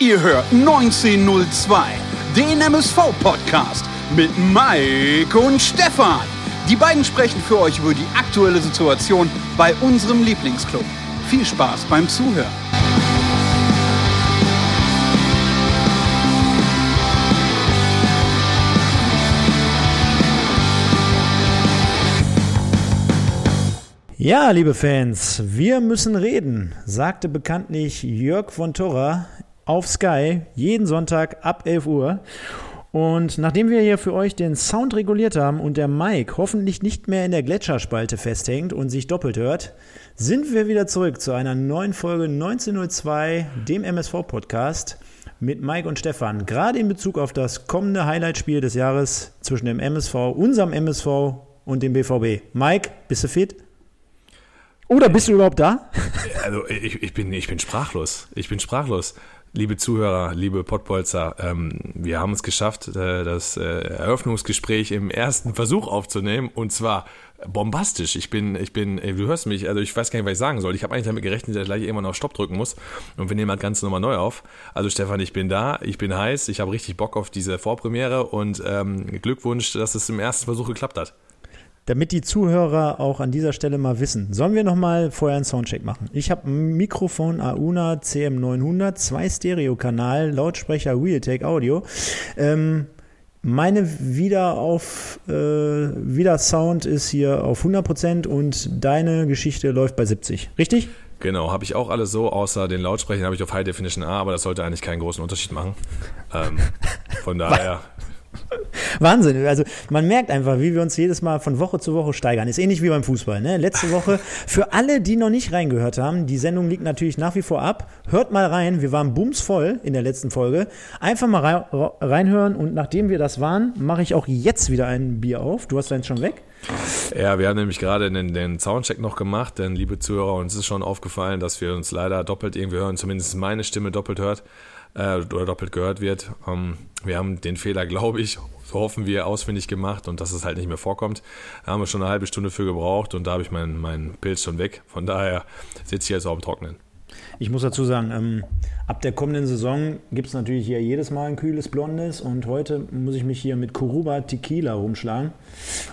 Ihr hört 1902, den MSV-Podcast mit Mike und Stefan. Die beiden sprechen für euch über die aktuelle Situation bei unserem Lieblingsclub. Viel Spaß beim Zuhören. Ja, liebe Fans, wir müssen reden, sagte bekanntlich Jörg von Torra auf Sky jeden Sonntag ab 11 Uhr. Und nachdem wir hier für euch den Sound reguliert haben und der Mic hoffentlich nicht mehr in der Gletscherspalte festhängt und sich doppelt hört, sind wir wieder zurück zu einer neuen Folge 1902, dem MSV-Podcast mit Mike und Stefan. Gerade in Bezug auf das kommende Highlight-Spiel des Jahres zwischen dem MSV, unserem MSV und dem BVB. Mike, bist du fit? Oder bist du überhaupt da? Also ich, ich, bin, ich bin sprachlos. Ich bin sprachlos. Liebe Zuhörer, liebe Pottbolzer, ähm, wir haben es geschafft, äh, das äh, Eröffnungsgespräch im ersten Versuch aufzunehmen und zwar bombastisch. Ich bin, ich bin, ey, du hörst mich, also ich weiß gar nicht, was ich sagen soll. Ich habe eigentlich damit gerechnet, dass ich gleich irgendwann auf Stopp drücken muss und wir nehmen das Ganze nochmal neu auf. Also Stefan, ich bin da, ich bin heiß, ich habe richtig Bock auf diese Vorpremiere und ähm, Glückwunsch, dass es im ersten Versuch geklappt hat damit die Zuhörer auch an dieser Stelle mal wissen, sollen wir noch mal vorher einen Soundcheck machen? Ich habe ein Mikrofon Auna CM900, zwei Stereo-Kanal, Lautsprecher Realtek Audio. Ähm, meine Wiederauf, äh, Wieder-Sound ist hier auf 100% und deine Geschichte läuft bei 70%, richtig? Genau, habe ich auch alles so, außer den Lautsprechern habe ich auf High Definition A, aber das sollte eigentlich keinen großen Unterschied machen. Ähm, von daher Wahnsinn. Also man merkt einfach, wie wir uns jedes Mal von Woche zu Woche steigern. Ist ähnlich wie beim Fußball. Ne? Letzte Woche, für alle, die noch nicht reingehört haben, die Sendung liegt natürlich nach wie vor ab. Hört mal rein. Wir waren bumsvoll in der letzten Folge. Einfach mal reinhören und nachdem wir das waren, mache ich auch jetzt wieder ein Bier auf. Du hast deins schon weg. Ja, wir haben nämlich gerade den, den Soundcheck noch gemacht, denn liebe Zuhörer, uns ist schon aufgefallen, dass wir uns leider doppelt irgendwie hören, zumindest meine Stimme doppelt hört äh, oder doppelt gehört wird. Ähm, wir haben den Fehler, glaube ich, so hoffen wir, ausfindig gemacht und dass es halt nicht mehr vorkommt. Da haben wir schon eine halbe Stunde für gebraucht und da habe ich meinen mein Pilz schon weg. Von daher sitze ich jetzt auch im Trocknen. Ich muss dazu sagen, ähm, ab der kommenden Saison gibt es natürlich hier jedes Mal ein kühles Blondes und heute muss ich mich hier mit Kuruba Tequila rumschlagen.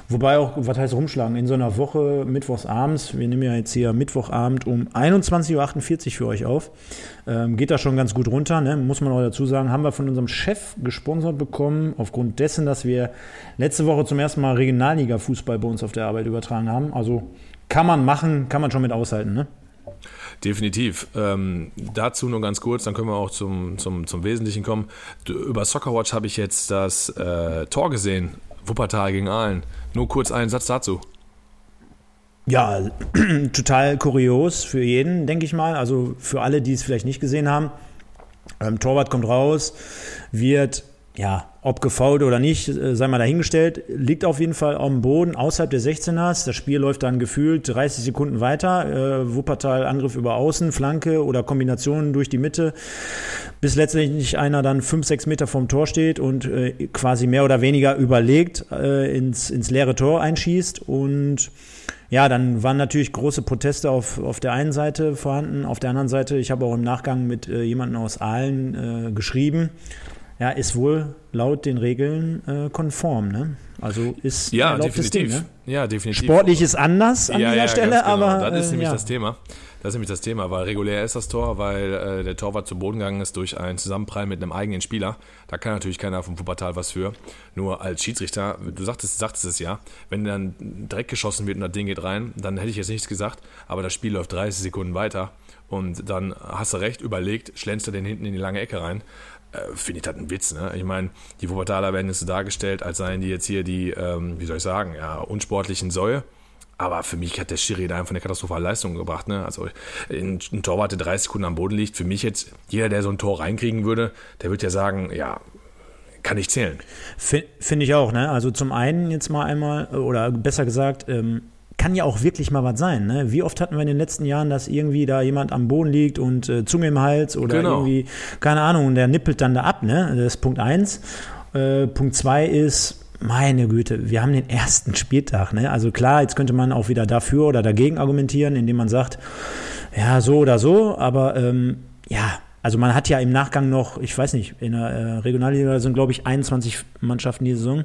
Wobei auch, was heißt rumschlagen? In so einer Woche, mittwochs abends, wir nehmen ja jetzt hier Mittwochabend um 21.48 Uhr für euch auf, ähm, geht da schon ganz gut runter, ne? muss man auch dazu sagen, haben wir von unserem Chef gesponsert bekommen, aufgrund dessen, dass wir letzte Woche zum ersten Mal Regionalliga-Fußball bei uns auf der Arbeit übertragen haben. Also kann man machen, kann man schon mit aushalten, ne? Definitiv. Ähm, dazu nur ganz kurz, dann können wir auch zum, zum, zum Wesentlichen kommen. Über Soccerwatch habe ich jetzt das äh, Tor gesehen. Wuppertal gegen Aalen. Nur kurz einen Satz dazu. Ja, total kurios für jeden, denke ich mal. Also für alle, die es vielleicht nicht gesehen haben. Ähm, Torwart kommt raus, wird ja, ob gefault oder nicht, äh, sei mal dahingestellt, liegt auf jeden Fall am Boden außerhalb der 16ers. Das Spiel läuft dann gefühlt 30 Sekunden weiter. Äh, Wuppertal Angriff über Außen, Flanke oder Kombinationen durch die Mitte, bis letztendlich einer dann 5, 6 Meter vom Tor steht und äh, quasi mehr oder weniger überlegt äh, ins, ins leere Tor einschießt. Und ja, dann waren natürlich große Proteste auf, auf der einen Seite vorhanden. Auf der anderen Seite, ich habe auch im Nachgang mit äh, jemandem aus Aalen äh, geschrieben ja, ist wohl laut den Regeln äh, konform. Ne? Also ist ja, definitiv. Ding, ne? Ja, definitiv. Sportlich ist anders an ja, dieser ja, Stelle, genau. aber. Das ist äh, nämlich ja. das Thema. Das ist nämlich das Thema, weil regulär ist das Tor, weil äh, der Torwart zu Boden gegangen ist durch einen Zusammenprall mit einem eigenen Spieler. Da kann natürlich keiner vom Wuppertal was für. Nur als Schiedsrichter, du sagtest, sagtest es ja, wenn dann direkt geschossen wird und das Ding geht rein, dann hätte ich jetzt nichts gesagt, aber das Spiel läuft 30 Sekunden weiter und dann hast du recht, überlegt, schlänzt er den hinten in die lange Ecke rein äh, finde ich das ein Witz. Ne? Ich meine, die Wuppertaler werden jetzt so dargestellt, als seien die jetzt hier die, ähm, wie soll ich sagen, ja, unsportlichen Säue. Aber für mich hat der Schiri da einfach eine katastrophale Leistung gebracht. Ne? Also ein, ein Torwart, der 30 Sekunden am Boden liegt, für mich jetzt, jeder, der so ein Tor reinkriegen würde, der würde ja sagen, ja, kann ich zählen. Finde ich auch. Ne? Also zum einen jetzt mal einmal, oder besser gesagt, ähm, kann ja auch wirklich mal was sein. Ne? Wie oft hatten wir in den letzten Jahren, dass irgendwie da jemand am Boden liegt und äh, Zunge im Hals oder genau. irgendwie, keine Ahnung, und der nippelt dann da ab. Ne? Das ist Punkt eins. Äh, Punkt zwei ist, meine Güte, wir haben den ersten Spieltag. Ne? Also klar, jetzt könnte man auch wieder dafür oder dagegen argumentieren, indem man sagt, ja, so oder so, aber ähm, ja, also man hat ja im Nachgang noch, ich weiß nicht, in der äh, Regionalliga sind, glaube ich, 21 Mannschaften die Saison.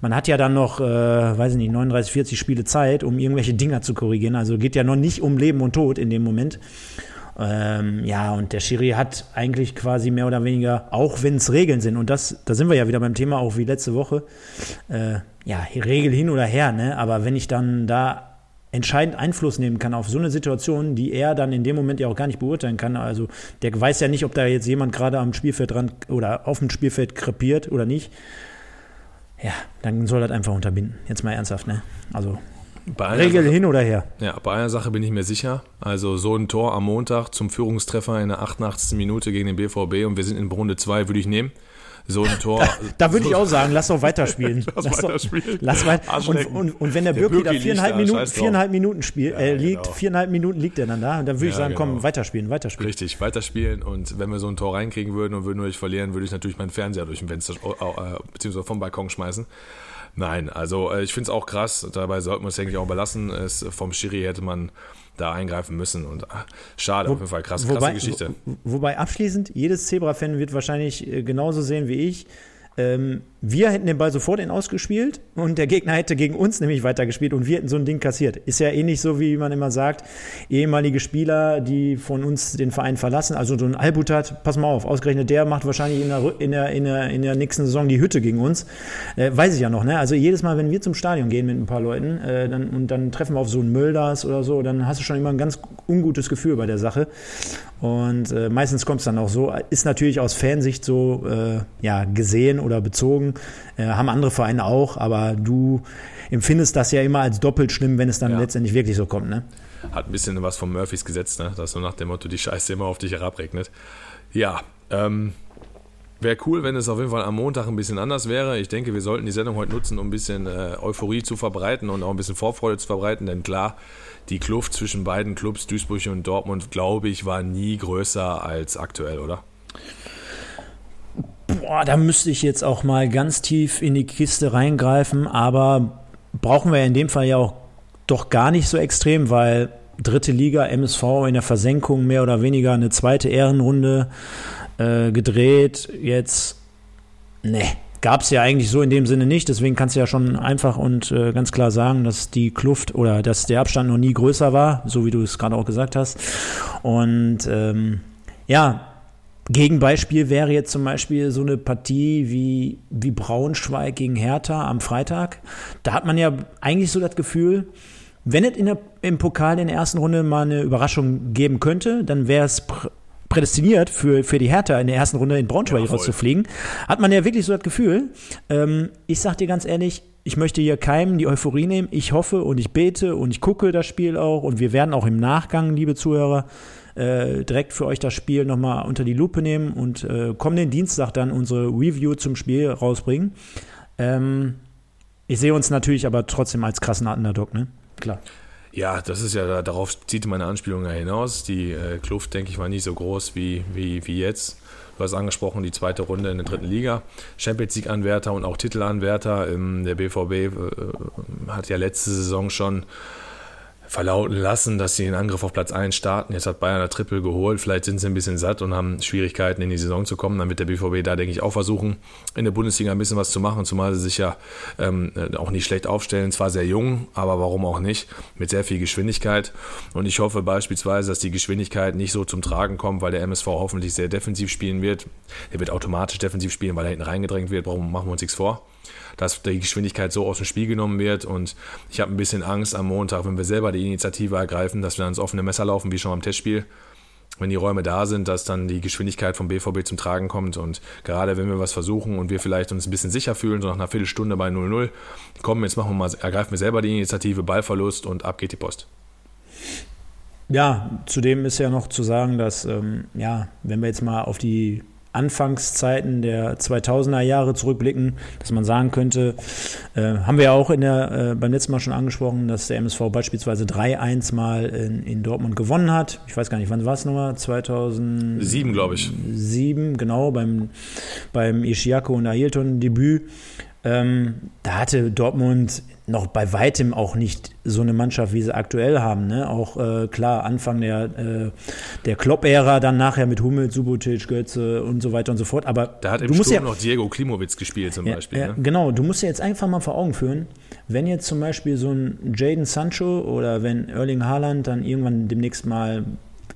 Man hat ja dann noch, äh, weiß ich nicht, 39, 40 Spiele Zeit, um irgendwelche Dinger zu korrigieren. Also geht ja noch nicht um Leben und Tod in dem Moment. Ähm, ja, und der Schiri hat eigentlich quasi mehr oder weniger, auch wenn es Regeln sind, und das, da sind wir ja wieder beim Thema, auch wie letzte Woche, äh, ja, Regel hin oder her, ne? Aber wenn ich dann da entscheidend Einfluss nehmen kann auf so eine Situation, die er dann in dem Moment ja auch gar nicht beurteilen kann. Also der weiß ja nicht, ob da jetzt jemand gerade am Spielfeld dran oder auf dem Spielfeld krepiert oder nicht. Ja, dann soll das einfach unterbinden. Jetzt mal ernsthaft, ne? Also Regel Sache, hin oder her. Ja, bei einer Sache bin ich mir sicher. Also so ein Tor am Montag zum Führungstreffer in der 88. Minute gegen den BVB und wir sind in Runde 2, würde ich nehmen so ein Tor. Da, da würde so ich auch sagen, lass doch weiterspielen. lass, lass weiterspielen. Lass weiter. Und, und, und, wenn der, der Birki da viereinhalb Minuten, viereinhalb Minuten spielt, ja, äh, liegt, genau. viereinhalb Minuten liegt er dann da, und dann würde ich sagen, genau. komm, weiterspielen, weiterspielen. Richtig, weiterspielen. Und wenn wir so ein Tor reinkriegen würden und würden durch verlieren, würde ich natürlich meinen Fernseher durch den Fenster, äh, beziehungsweise vom Balkon schmeißen. Nein, also äh, ich finde es auch krass. Dabei sollten wir es eigentlich auch belassen. Es, vom Schiri hätte man da eingreifen müssen. Und ach, schade, Wo, auf jeden Fall krass, krasse Geschichte. Wo, wobei abschließend, jedes Zebra-Fan wird wahrscheinlich äh, genauso sehen wie ich. Ähm, wir hätten den Ball sofort in ausgespielt und der Gegner hätte gegen uns nämlich weitergespielt und wir hätten so ein Ding kassiert. Ist ja ähnlich so, wie man immer sagt, ehemalige Spieler, die von uns den Verein verlassen, also so ein Albutat, pass mal auf, ausgerechnet der macht wahrscheinlich in der, in der, in der, in der nächsten Saison die Hütte gegen uns. Äh, weiß ich ja noch, ne? Also jedes Mal, wenn wir zum Stadion gehen mit ein paar Leuten äh, dann, und dann treffen wir auf so einen Mölders oder so, dann hast du schon immer ein ganz ungutes Gefühl bei der Sache. Und äh, meistens kommt es dann auch so, ist natürlich aus Fansicht so äh, ja, gesehen oder bezogen, äh, haben andere Vereine auch, aber du empfindest das ja immer als doppelt schlimm, wenn es dann ja. letztendlich wirklich so kommt. Ne? Hat ein bisschen was von Murphys Gesetz, ne? dass so nach dem Motto die Scheiße immer auf dich herabregnet. Ja, ähm, Wäre cool, wenn es auf jeden Fall am Montag ein bisschen anders wäre. Ich denke, wir sollten die Sendung heute nutzen, um ein bisschen äh, Euphorie zu verbreiten und auch ein bisschen Vorfreude zu verbreiten, denn klar, die Kluft zwischen beiden Clubs, Duisburg und Dortmund, glaube ich, war nie größer als aktuell, oder? Boah, da müsste ich jetzt auch mal ganz tief in die Kiste reingreifen, aber brauchen wir in dem Fall ja auch doch gar nicht so extrem, weil dritte Liga, MSV in der Versenkung mehr oder weniger eine zweite Ehrenrunde äh, gedreht. Jetzt, ne, gab es ja eigentlich so in dem Sinne nicht. Deswegen kannst du ja schon einfach und äh, ganz klar sagen, dass die Kluft oder dass der Abstand noch nie größer war, so wie du es gerade auch gesagt hast. Und ähm, ja, Gegenbeispiel wäre jetzt zum Beispiel so eine Partie wie, wie Braunschweig gegen Hertha am Freitag. Da hat man ja eigentlich so das Gefühl, wenn es in der, im Pokal in der ersten Runde mal eine Überraschung geben könnte, dann wäre es prädestiniert für, für die Hertha in der ersten Runde in Braunschweig ja, rauszufliegen, hat man ja wirklich so das Gefühl. Ähm, ich sag dir ganz ehrlich, ich möchte hier keinem die Euphorie nehmen. Ich hoffe und ich bete und ich gucke das Spiel auch und wir werden auch im Nachgang, liebe Zuhörer, äh, direkt für euch das Spiel nochmal unter die Lupe nehmen und äh, kommenden Dienstag dann unsere Review zum Spiel rausbringen. Ähm, ich sehe uns natürlich aber trotzdem als krassen Underdog, ne? Klar. Ja, das ist ja, darauf zieht meine Anspielung ja hinaus. Die äh, Kluft, denke ich, war nicht so groß wie, wie, wie jetzt. Du hast angesprochen, die zweite Runde in der dritten Liga. Champions League-Anwärter und auch Titelanwärter. der BVB äh, hat ja letzte Saison schon verlauten lassen, dass sie den Angriff auf Platz 1 starten. Jetzt hat Bayern ein Triple geholt. Vielleicht sind sie ein bisschen satt und haben Schwierigkeiten in die Saison zu kommen. Dann wird der BVB da, denke ich, auch versuchen, in der Bundesliga ein bisschen was zu machen, zumal sie sich ja ähm, auch nicht schlecht aufstellen. Zwar sehr jung, aber warum auch nicht? Mit sehr viel Geschwindigkeit. Und ich hoffe beispielsweise, dass die Geschwindigkeit nicht so zum Tragen kommt, weil der MSV hoffentlich sehr defensiv spielen wird. Er wird automatisch defensiv spielen, weil er hinten reingedrängt wird. Warum machen wir uns nichts vor? Dass die Geschwindigkeit so aus dem Spiel genommen wird. Und ich habe ein bisschen Angst am Montag, wenn wir selber die Initiative ergreifen, dass wir ans offene Messer laufen, wie schon am Testspiel. Wenn die Räume da sind, dass dann die Geschwindigkeit vom BVB zum Tragen kommt. Und gerade wenn wir was versuchen und wir vielleicht uns ein bisschen sicher fühlen, so nach einer Viertelstunde bei 0-0, kommen, jetzt machen wir mal, ergreifen wir selber die Initiative, Ballverlust und ab geht die Post. Ja, zudem ist ja noch zu sagen, dass, ähm, ja, wenn wir jetzt mal auf die Anfangszeiten der 2000er Jahre zurückblicken, dass man sagen könnte, äh, haben wir ja auch in der, äh, beim letzten Mal schon angesprochen, dass der MSV beispielsweise 3-1 mal in, in, Dortmund gewonnen hat. Ich weiß gar nicht, wann war es nochmal? 2007, glaube ich. Sieben, genau, beim, beim Ishiako und Ailton-Debüt. Ähm, da hatte Dortmund noch bei weitem auch nicht so eine Mannschaft, wie sie aktuell haben. Ne? Auch äh, klar, Anfang der, äh, der Klopp-Ära, dann nachher mit Hummel, Subotic, Götze und so weiter und so fort. Aber da hat im du musst Sturm ja, noch Diego Klimowitz gespielt zum ja, Beispiel. Ja, ne? Genau, du musst dir jetzt einfach mal vor Augen führen, wenn jetzt zum Beispiel so ein Jaden Sancho oder wenn Erling Haaland dann irgendwann demnächst mal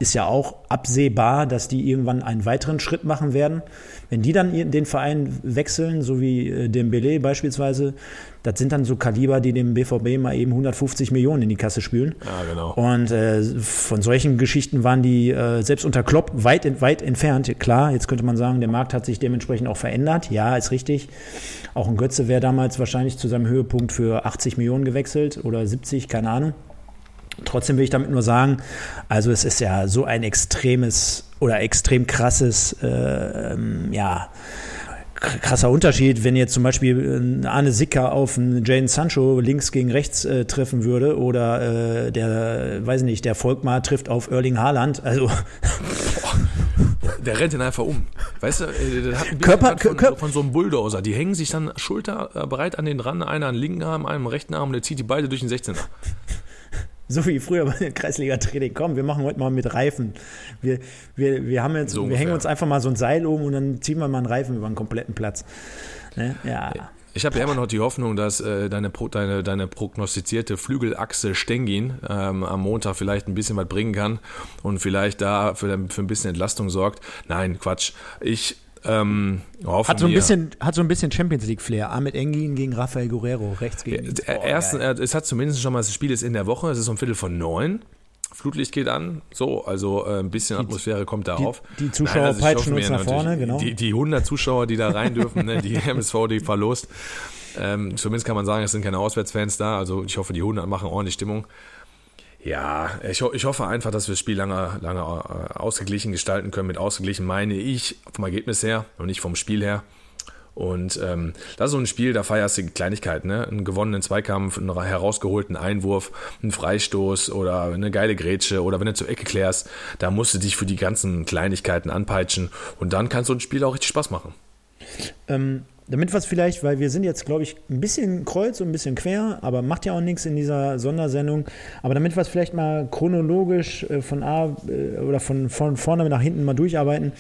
ist ja auch absehbar, dass die irgendwann einen weiteren Schritt machen werden. Wenn die dann den Verein wechseln, so wie äh, Dembele beispielsweise, das sind dann so Kaliber, die dem BVB mal eben 150 Millionen in die Kasse spülen. Ja, genau. Und äh, von solchen Geschichten waren die äh, selbst unter Klopp weit, weit entfernt. Klar, jetzt könnte man sagen, der Markt hat sich dementsprechend auch verändert. Ja, ist richtig. Auch ein Götze wäre damals wahrscheinlich zu seinem Höhepunkt für 80 Millionen gewechselt oder 70, keine Ahnung. Trotzdem will ich damit nur sagen, also es ist ja so ein extremes oder extrem krasses, äh, ja, krasser Unterschied, wenn jetzt zum Beispiel Arne Sicker auf einen Jane Sancho links gegen rechts äh, treffen würde oder äh, der, weiß nicht, der Volkmar trifft auf Erling Haaland. Also Der rennt ihn einfach um. Weißt du, äh, der hat ein bisschen Körper- von, Kör- von so einem Bulldozer. Die hängen sich dann schulterbreit an den Rand, einer an den linken Arm, einer am rechten Arm, der zieht die beide durch den 16er. So wie früher bei der Kreisliga-Training. Komm, wir machen heute mal mit Reifen. Wir, wir, wir haben jetzt, So wir hängen uns einfach mal so ein Seil um und dann ziehen wir mal einen Reifen über einen kompletten Platz. Ne? Ja. Ich habe ja immer noch die Hoffnung, dass äh, deine, deine, deine prognostizierte Flügelachse Stengin ähm, am Montag vielleicht ein bisschen was bringen kann und vielleicht da für, für ein bisschen Entlastung sorgt. Nein, Quatsch. Ich ähm, Hat so ein bisschen, hat so ein bisschen Champions League Flair. Ahmed Engin gegen Rafael Guerrero, rechts gegen Boah, Erstens, geil. äh, es hat zumindest schon mal, das Spiel ist in der Woche, es ist um Viertel von neun. Flutlicht geht an, so, also äh, ein bisschen Atmosphäre kommt da die- auf. die Zuschauer also ich peitschen uns nach vorne, genau. Die, die 100 Zuschauer, die da rein dürfen, ne, die MSV, die verlost. Ähm, zumindest kann man sagen, es sind keine Auswärtsfans da, also ich hoffe, die 100 machen ordentlich Stimmung. Ja, ich, ich hoffe einfach, dass wir das Spiel lange, lange äh, ausgeglichen gestalten können. Mit ausgeglichen meine ich vom Ergebnis her und nicht vom Spiel her. Und ähm, das ist so ein Spiel, da feierst du Kleinigkeiten, ne? Einen gewonnenen Zweikampf, einen herausgeholten Einwurf, einen Freistoß oder eine geile Grätsche oder wenn du zur Ecke klärst, da musst du dich für die ganzen Kleinigkeiten anpeitschen und dann kann so ein Spiel auch richtig Spaß machen. Ähm, damit was vielleicht, weil wir sind jetzt, glaube ich, ein bisschen kreuz und ein bisschen quer, aber macht ja auch nichts in dieser Sondersendung. Aber damit wir es vielleicht mal chronologisch äh, von A äh, oder von, von vorne nach hinten mal durcharbeiten.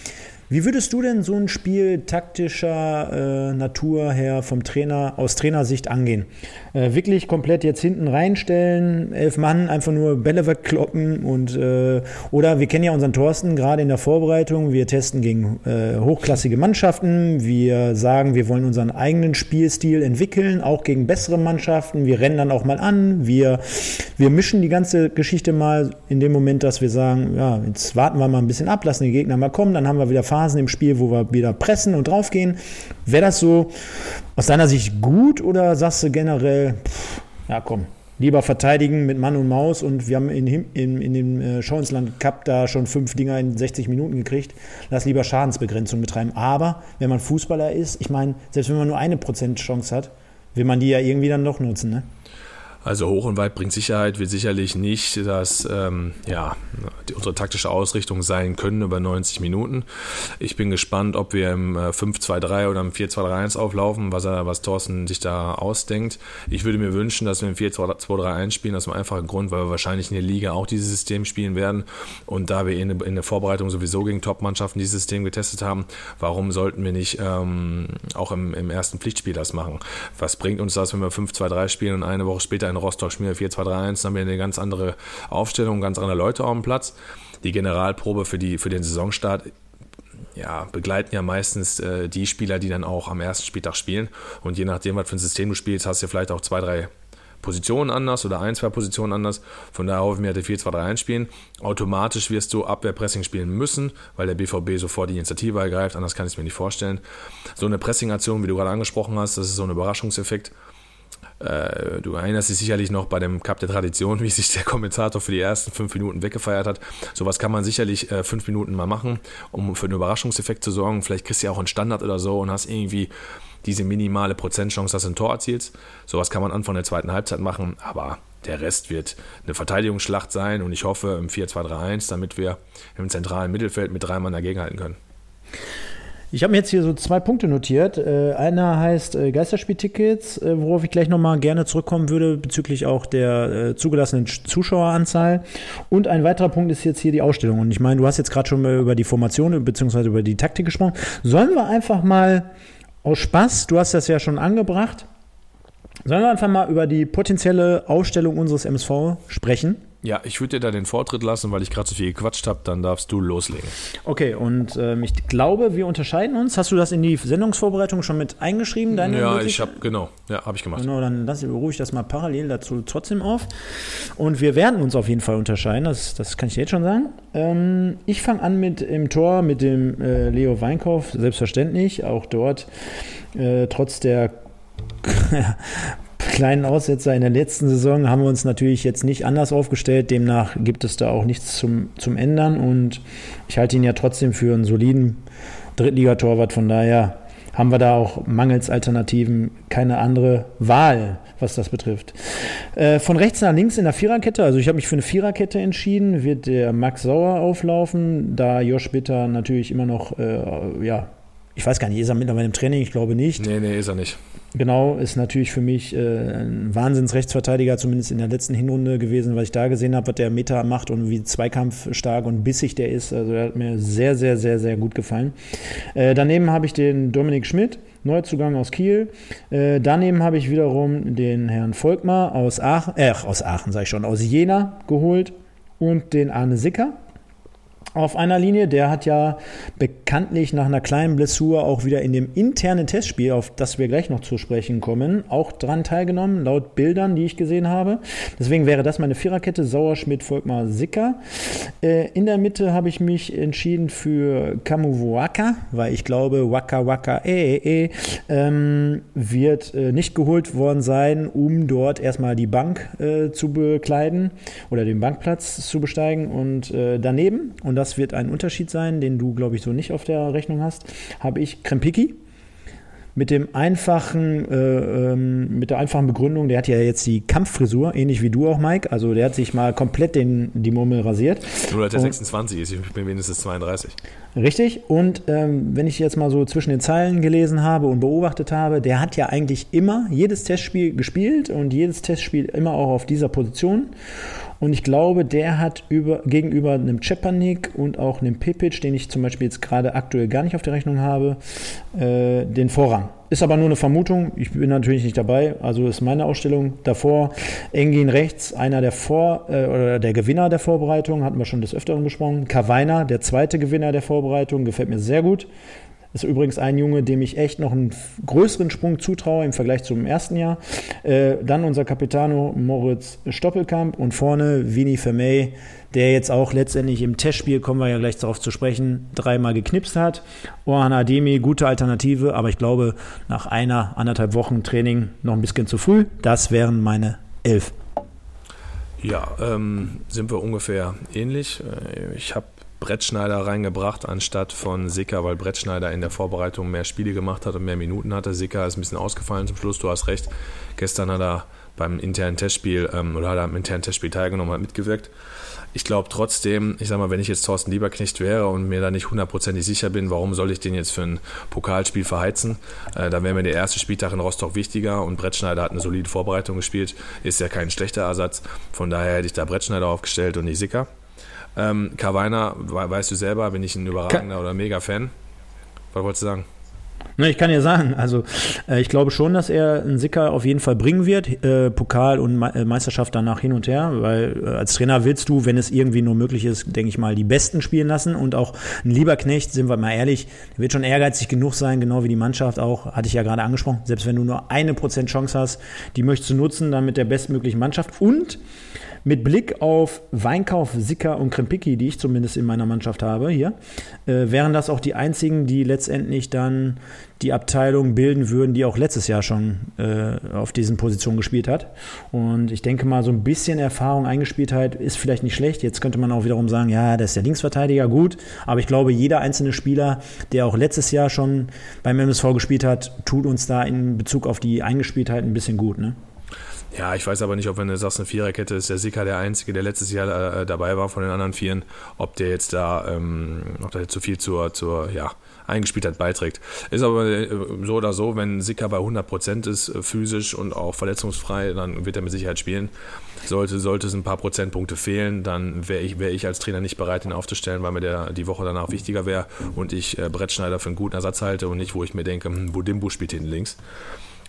Wie würdest du denn so ein Spiel taktischer äh, Natur her vom Trainer aus Trainersicht angehen? Äh, wirklich komplett jetzt hinten reinstellen, elf Mann einfach nur Bälle wegkloppen und äh, oder wir kennen ja unseren Thorsten gerade in der Vorbereitung. Wir testen gegen äh, hochklassige Mannschaften. Wir sagen, wir wollen unseren eigenen Spielstil entwickeln, auch gegen bessere Mannschaften. Wir rennen dann auch mal an. Wir, wir mischen die ganze Geschichte mal in dem Moment, dass wir sagen, ja, jetzt warten wir mal ein bisschen ab, lassen die Gegner mal kommen. Dann haben wir wieder Phasen im Spiel, wo wir wieder pressen und draufgehen. Wäre das so aus deiner Sicht gut oder sagst du generell, pff, ja komm, lieber verteidigen mit Mann und Maus und wir haben in, in, in dem äh, Schauinsland Cup da schon fünf Dinger in 60 Minuten gekriegt. Lass lieber Schadensbegrenzung betreiben. Aber wenn man Fußballer ist, ich meine, selbst wenn man nur eine Prozent Chance hat, will man die ja irgendwie dann doch nutzen, ne? Also hoch und weit bringt Sicherheit, wird sicherlich nicht das, ähm, ja, die, unsere taktische Ausrichtung sein können über 90 Minuten. Ich bin gespannt, ob wir im äh, 5-2-3 oder im 4-2-3-1 auflaufen, was, er, was Thorsten sich da ausdenkt. Ich würde mir wünschen, dass wir im 4-2-3-1 spielen, aus dem einfachen Grund, weil wir wahrscheinlich in der Liga auch dieses System spielen werden. Und da wir in, in der Vorbereitung sowieso gegen Top-Mannschaften dieses System getestet haben, warum sollten wir nicht ähm, auch im, im ersten Pflichtspiel das machen? Was bringt uns das, wenn wir 5-2-3 spielen und eine Woche später in Rostock spielen wir 4-2-3-1, dann haben wir eine ganz andere Aufstellung, ganz andere Leute auf dem Platz. Die Generalprobe für, die, für den Saisonstart ja, begleiten ja meistens äh, die Spieler, die dann auch am ersten Spieltag spielen. Und je nachdem, was für ein System du spielst, hast du vielleicht auch zwei, drei Positionen anders oder ein, zwei Positionen anders. Von daher hoffe ich mir, dass wir 4-2-3-1 spielen. Automatisch wirst du Abwehrpressing spielen müssen, weil der BVB sofort die Initiative ergreift. Anders kann ich es mir nicht vorstellen. So eine Pressing-Aktion, wie du gerade angesprochen hast, das ist so ein Überraschungseffekt. Äh, du erinnerst dich sicherlich noch bei dem Cup der Tradition, wie sich der Kommentator für die ersten fünf Minuten weggefeiert hat. Sowas kann man sicherlich äh, fünf Minuten mal machen, um für einen Überraschungseffekt zu sorgen. Vielleicht kriegst du ja auch einen Standard oder so und hast irgendwie diese minimale Prozentchance, dass du ein Tor erzielst. Sowas kann man Anfang der zweiten Halbzeit machen, aber der Rest wird eine Verteidigungsschlacht sein und ich hoffe im 4-2-3-1, damit wir im zentralen Mittelfeld mit drei Mann dagegenhalten können. Ich habe mir jetzt hier so zwei Punkte notiert. Äh, einer heißt äh, Geisterspieltickets, äh, worauf ich gleich nochmal gerne zurückkommen würde, bezüglich auch der äh, zugelassenen Zuschaueranzahl. Und ein weiterer Punkt ist jetzt hier die Ausstellung. Und ich meine, du hast jetzt gerade schon mal über die Formation bzw. über die Taktik gesprochen. Sollen wir einfach mal aus Spaß, du hast das ja schon angebracht, sollen wir einfach mal über die potenzielle Ausstellung unseres MSV sprechen? Ja, ich würde dir da den Vortritt lassen, weil ich gerade so viel gequatscht habe, dann darfst du loslegen. Okay, und ähm, ich glaube, wir unterscheiden uns. Hast du das in die Sendungsvorbereitung schon mit eingeschrieben? Deine ja, ich habe, genau, ja, habe ich gemacht. Genau, dann lass, ruhe ich das mal parallel dazu trotzdem auf. Und wir werden uns auf jeden Fall unterscheiden, das, das kann ich jetzt schon sagen. Ähm, ich fange an mit im Tor mit dem äh, Leo Weinkauf, selbstverständlich. Auch dort, äh, trotz der kleinen Aussetzer in der letzten Saison haben wir uns natürlich jetzt nicht anders aufgestellt. Demnach gibt es da auch nichts zum, zum Ändern. Und ich halte ihn ja trotzdem für einen soliden Drittligatorwart. Von daher haben wir da auch mangels Alternativen keine andere Wahl, was das betrifft. Äh, von rechts nach links in der Viererkette, also ich habe mich für eine Viererkette entschieden, wird der Max Sauer auflaufen, da Josh Bitter natürlich immer noch, äh, ja, ich weiß gar nicht, ist er mittlerweile im Training? Ich glaube nicht. Nee, nee, ist er nicht. Genau, ist natürlich für mich äh, ein Wahnsinnsrechtsverteidiger, zumindest in der letzten Hinrunde gewesen, was ich da gesehen habe, was der Meta macht und wie zweikampfstark und bissig der ist. Also der hat mir sehr, sehr, sehr, sehr gut gefallen. Äh, daneben habe ich den Dominik Schmidt, Neuzugang aus Kiel. Äh, daneben habe ich wiederum den Herrn Volkmar aus Aachen, äh, aus Aachen sage ich schon, aus Jena geholt und den Arne Sicker auf einer Linie. Der hat ja bekanntlich nach einer kleinen Blessur auch wieder in dem internen Testspiel, auf das wir gleich noch zu sprechen kommen, auch dran teilgenommen, laut Bildern, die ich gesehen habe. Deswegen wäre das meine Viererkette, Sauerschmidt, Volkmar, Sicker. Äh, in der Mitte habe ich mich entschieden für Kamuwaka, weil ich glaube, Waka Waka eh, eh, eh ähm, wird äh, nicht geholt worden sein, um dort erstmal die Bank äh, zu bekleiden oder den Bankplatz zu besteigen und äh, daneben, und das wird ein Unterschied sein, den du, glaube ich, so nicht auf der Rechnung hast, habe ich Krempiki mit dem einfachen, äh, ähm, mit der einfachen Begründung, der hat ja jetzt die Kampffrisur, ähnlich wie du auch, Mike. Also der hat sich mal komplett den, die Murmel rasiert. Nur, dass er 26 ist, ich bin wenigstens 32. Richtig. Und ähm, wenn ich jetzt mal so zwischen den Zeilen gelesen habe und beobachtet habe, der hat ja eigentlich immer jedes Testspiel gespielt und jedes Testspiel immer auch auf dieser Position. Und ich glaube, der hat über, gegenüber einem Cepanik und auch einem Pipic, den ich zum Beispiel jetzt gerade aktuell gar nicht auf der Rechnung habe, äh, den Vorrang. Ist aber nur eine Vermutung. Ich bin natürlich nicht dabei. Also ist meine Ausstellung davor. Engin rechts, einer der Vor- äh, oder der Gewinner der Vorbereitung, hatten wir schon des Öfteren besprochen. Kavaina, der zweite Gewinner der Vorbereitung, gefällt mir sehr gut. Ist übrigens ein Junge, dem ich echt noch einen größeren Sprung zutraue im Vergleich zum ersten Jahr. Äh, dann unser Capitano Moritz Stoppelkamp und vorne Vini Vermey, der jetzt auch letztendlich im Testspiel, kommen wir ja gleich darauf zu sprechen, dreimal geknipst hat. Orhan Ademi, gute Alternative, aber ich glaube, nach einer, anderthalb Wochen Training noch ein bisschen zu früh. Das wären meine elf. Ja, ähm, sind wir ungefähr ähnlich. Äh, ich habe Brettschneider reingebracht anstatt von Sicker, weil Brettschneider in der Vorbereitung mehr Spiele gemacht hat und mehr Minuten hatte. Sicker ist ein bisschen ausgefallen zum Schluss, du hast recht. Gestern hat er beim internen Testspiel ähm, oder hat er am internen Testspiel teilgenommen, hat mitgewirkt. Ich glaube trotzdem, ich sag mal, wenn ich jetzt Thorsten Lieberknecht wäre und mir da nicht hundertprozentig sicher bin, warum soll ich den jetzt für ein Pokalspiel verheizen? Äh, dann wäre mir der erste Spieltag in Rostock wichtiger und Brettschneider hat eine solide Vorbereitung gespielt, ist ja kein schlechter Ersatz. Von daher hätte ich da Brettschneider aufgestellt und nicht Sicker. Ähm, Carviner, weißt du selber, bin ich ein überragender Ka oder mega Fan. Was wolltest du sagen? ich kann ja sagen, also äh, ich glaube schon, dass er einen Sicker auf jeden Fall bringen wird, äh, Pokal und äh, Meisterschaft danach hin und her, weil äh, als Trainer willst du, wenn es irgendwie nur möglich ist, denke ich mal, die Besten spielen lassen und auch ein Lieberknecht, sind wir mal ehrlich, wird schon ehrgeizig genug sein, genau wie die Mannschaft auch, hatte ich ja gerade angesprochen, selbst wenn du nur eine Prozent Chance hast, die möchtest du nutzen, dann mit der bestmöglichen Mannschaft und mit Blick auf Weinkauf, Sicker und Krempicki, die ich zumindest in meiner Mannschaft habe hier, äh, wären das auch die einzigen, die letztendlich dann die Abteilung bilden würden, die auch letztes Jahr schon äh, auf diesen Positionen gespielt hat. Und ich denke mal, so ein bisschen Erfahrung, Eingespieltheit ist vielleicht nicht schlecht. Jetzt könnte man auch wiederum sagen, ja, das ist der Linksverteidiger, gut. Aber ich glaube, jeder einzelne Spieler, der auch letztes Jahr schon beim MSV gespielt hat, tut uns da in Bezug auf die Eingespieltheit ein bisschen gut. Ne? Ja, ich weiß aber nicht, ob wenn du sagst, eine Viererkette ist der Sicker der Einzige, der letztes Jahr äh, dabei war von den anderen Vieren, ob der jetzt da, ähm, ob da jetzt zu viel zur, zur ja, eingespielt hat, beiträgt. Ist aber äh, so oder so, wenn Sicker bei 100% ist, äh, physisch und auch verletzungsfrei, dann wird er mit Sicherheit spielen. Sollte, sollte es ein paar Prozentpunkte fehlen, dann wäre ich, wär ich als Trainer nicht bereit, ihn aufzustellen, weil mir der die Woche danach wichtiger wäre und ich äh, Brettschneider für einen guten Ersatz halte und nicht, wo ich mir denke, hm, Budimbu spielt hinten links.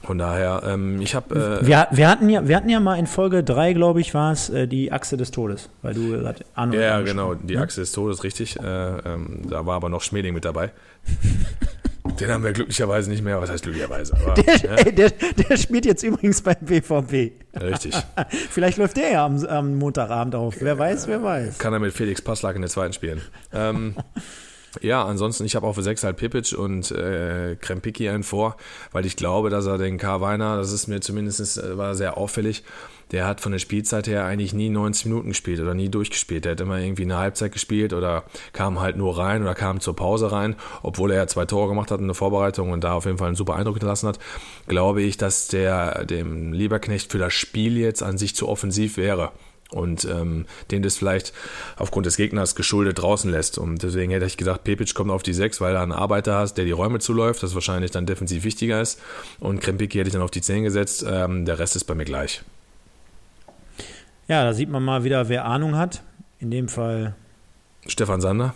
Von daher, ähm, ich habe. Äh wir, wir, hatten ja, wir hatten ja mal in Folge 3, glaube ich, war es äh, die Achse des Todes, weil du gerade Arno Ja, genau, die ne? Achse des Todes, richtig. Äh, ähm, da war aber noch Schmeling mit dabei. Den haben wir glücklicherweise nicht mehr. Was heißt glücklicherweise? Aber, der, ja. der, der, spielt jetzt übrigens beim BVB. Richtig. Vielleicht läuft der ja am, am, Montagabend auf. Wer weiß, wer weiß. Kann er mit Felix Passlack in der zweiten spielen. Ähm, ja, ansonsten, ich habe auch für 6 halt Pipic und äh, Krempicki einen vor, weil ich glaube, dass er den K. Weiner, das ist mir zumindest äh, war sehr auffällig, der hat von der Spielzeit her eigentlich nie 90 Minuten gespielt oder nie durchgespielt. Der hat immer irgendwie eine Halbzeit gespielt oder kam halt nur rein oder kam zur Pause rein, obwohl er ja zwei Tore gemacht hat in der Vorbereitung und da auf jeden Fall einen super Eindruck hinterlassen hat. Glaube ich, dass der dem Lieberknecht für das Spiel jetzt an sich zu offensiv wäre und ähm, den das vielleicht aufgrund des Gegners geschuldet draußen lässt. Und deswegen hätte ich gesagt, Pepic kommt auf die 6, weil er einen Arbeiter hast, der die Räume zuläuft, das wahrscheinlich dann defensiv wichtiger ist. Und Krempiki hätte ich dann auf die 10 gesetzt. Ähm, der Rest ist bei mir gleich. Ja, da sieht man mal wieder, wer Ahnung hat. In dem Fall Stefan Sander.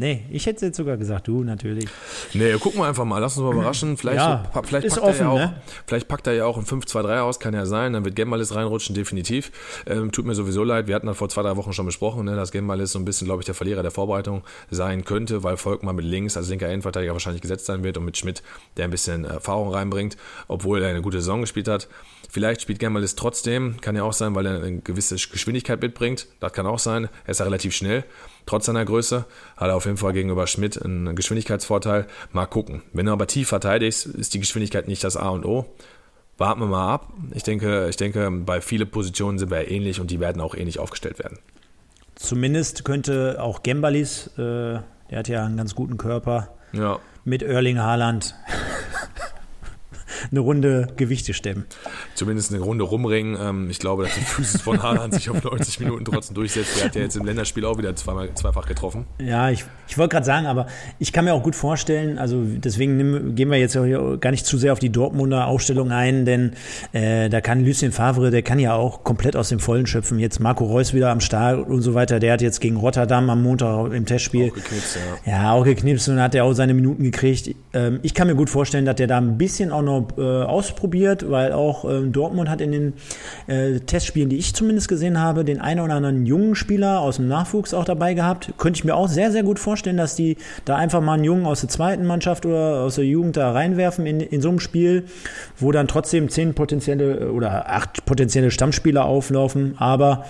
Nee, ich hätte es jetzt sogar gesagt, du natürlich. Nee, gucken wir einfach mal, lass uns mal überraschen. Vielleicht, ja, vielleicht, packt, offen, er ja auch, ne? vielleicht packt er ja auch ein 5-2-3 aus, kann ja sein. Dann wird Gembalis reinrutschen, definitiv. Ähm, tut mir sowieso leid, wir hatten das vor zwei, drei Wochen schon besprochen, ne, dass Gembalis so ein bisschen, glaube ich, der Verlierer der Vorbereitung sein könnte, weil Volkmann mit links als linker Endverteidiger wahrscheinlich gesetzt sein wird und mit Schmidt, der ein bisschen Erfahrung reinbringt, obwohl er eine gute Saison gespielt hat. Vielleicht spielt Gembalis trotzdem, kann ja auch sein, weil er eine gewisse Geschwindigkeit mitbringt. Das kann auch sein. Er ist ja relativ schnell trotz seiner Größe, hat er auf jeden Fall gegenüber Schmidt einen Geschwindigkeitsvorteil. Mal gucken. Wenn du aber tief verteidigst, ist die Geschwindigkeit nicht das A und O. Warten wir mal ab. Ich denke, ich denke, bei vielen Positionen sind wir ähnlich und die werden auch ähnlich aufgestellt werden. Zumindest könnte auch Gembalis, äh, der hat ja einen ganz guten Körper, ja. mit Erling Haaland eine Runde Gewichte stemmen. Zumindest eine Runde rumringen. Ähm, ich glaube, dass die Physis von Haaland sich auf 90 Minuten trotzdem durchsetzt. Der hat ja jetzt im Länderspiel auch wieder zweimal, zweifach getroffen. Ja, ich, ich wollte gerade sagen, aber ich kann mir auch gut vorstellen, also deswegen gehen wir jetzt gar nicht zu sehr auf die Dortmunder Ausstellung ein, denn äh, da kann Lucien Favre, der kann ja auch komplett aus dem Vollen schöpfen. Jetzt Marco Reus wieder am Start und so weiter. Der hat jetzt gegen Rotterdam am Montag im Testspiel. Auch geknipst, ja. Ja, auch geknipst und hat er auch seine Minuten gekriegt. Ähm, ich kann mir gut vorstellen, dass der da ein bisschen auch noch äh, ausprobiert, weil auch äh, Dortmund hat in den äh, Testspielen, die ich zumindest gesehen habe, den einen oder anderen jungen Spieler aus dem Nachwuchs auch dabei gehabt. Könnte ich mir auch sehr, sehr gut vorstellen, dass die da einfach mal einen Jungen aus der zweiten Mannschaft oder aus der Jugend da reinwerfen in, in so einem Spiel, wo dann trotzdem zehn potenzielle oder acht potenzielle Stammspieler auflaufen, aber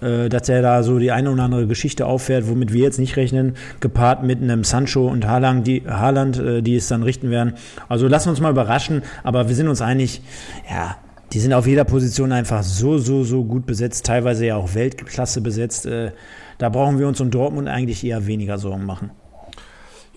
äh, dass er da so die eine oder andere Geschichte auffährt, womit wir jetzt nicht rechnen, gepaart mit einem Sancho und Haaland, die, Haaland, äh, die es dann richten werden. Also lassen wir uns mal überraschen, aber wir sind uns einig, ja, die sind auf jeder Position einfach so, so, so gut besetzt, teilweise ja auch Weltklasse besetzt. Äh, da brauchen wir uns um Dortmund eigentlich eher weniger Sorgen machen.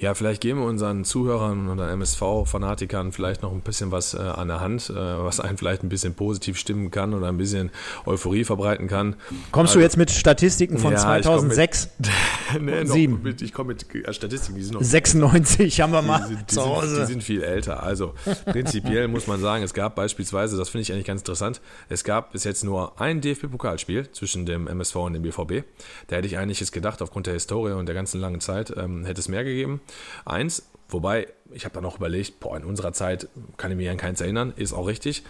Ja, vielleicht geben wir unseren Zuhörern und MSV-Fanatikern vielleicht noch ein bisschen was äh, an der Hand, äh, was einen vielleicht ein bisschen positiv stimmen kann oder ein bisschen Euphorie verbreiten kann. Kommst also, du jetzt mit Statistiken von ja, 2006? Ich nee, Sieben. Mit, ich komme mit äh, Statistiken, die sind noch 96 haben wir mal die, die, zu Hause. Sind, die sind viel älter. Also prinzipiell muss man sagen, es gab beispielsweise, das finde ich eigentlich ganz interessant, es gab bis jetzt nur ein DFB-Pokalspiel zwischen dem MSV und dem BVB. Da hätte ich eigentlich jetzt gedacht, aufgrund der Historie und der ganzen langen Zeit, ähm, hätte es mehr gegeben. Eins, wobei, ich habe da noch überlegt, boah, in unserer Zeit kann ich mich an keins erinnern, ist auch richtig,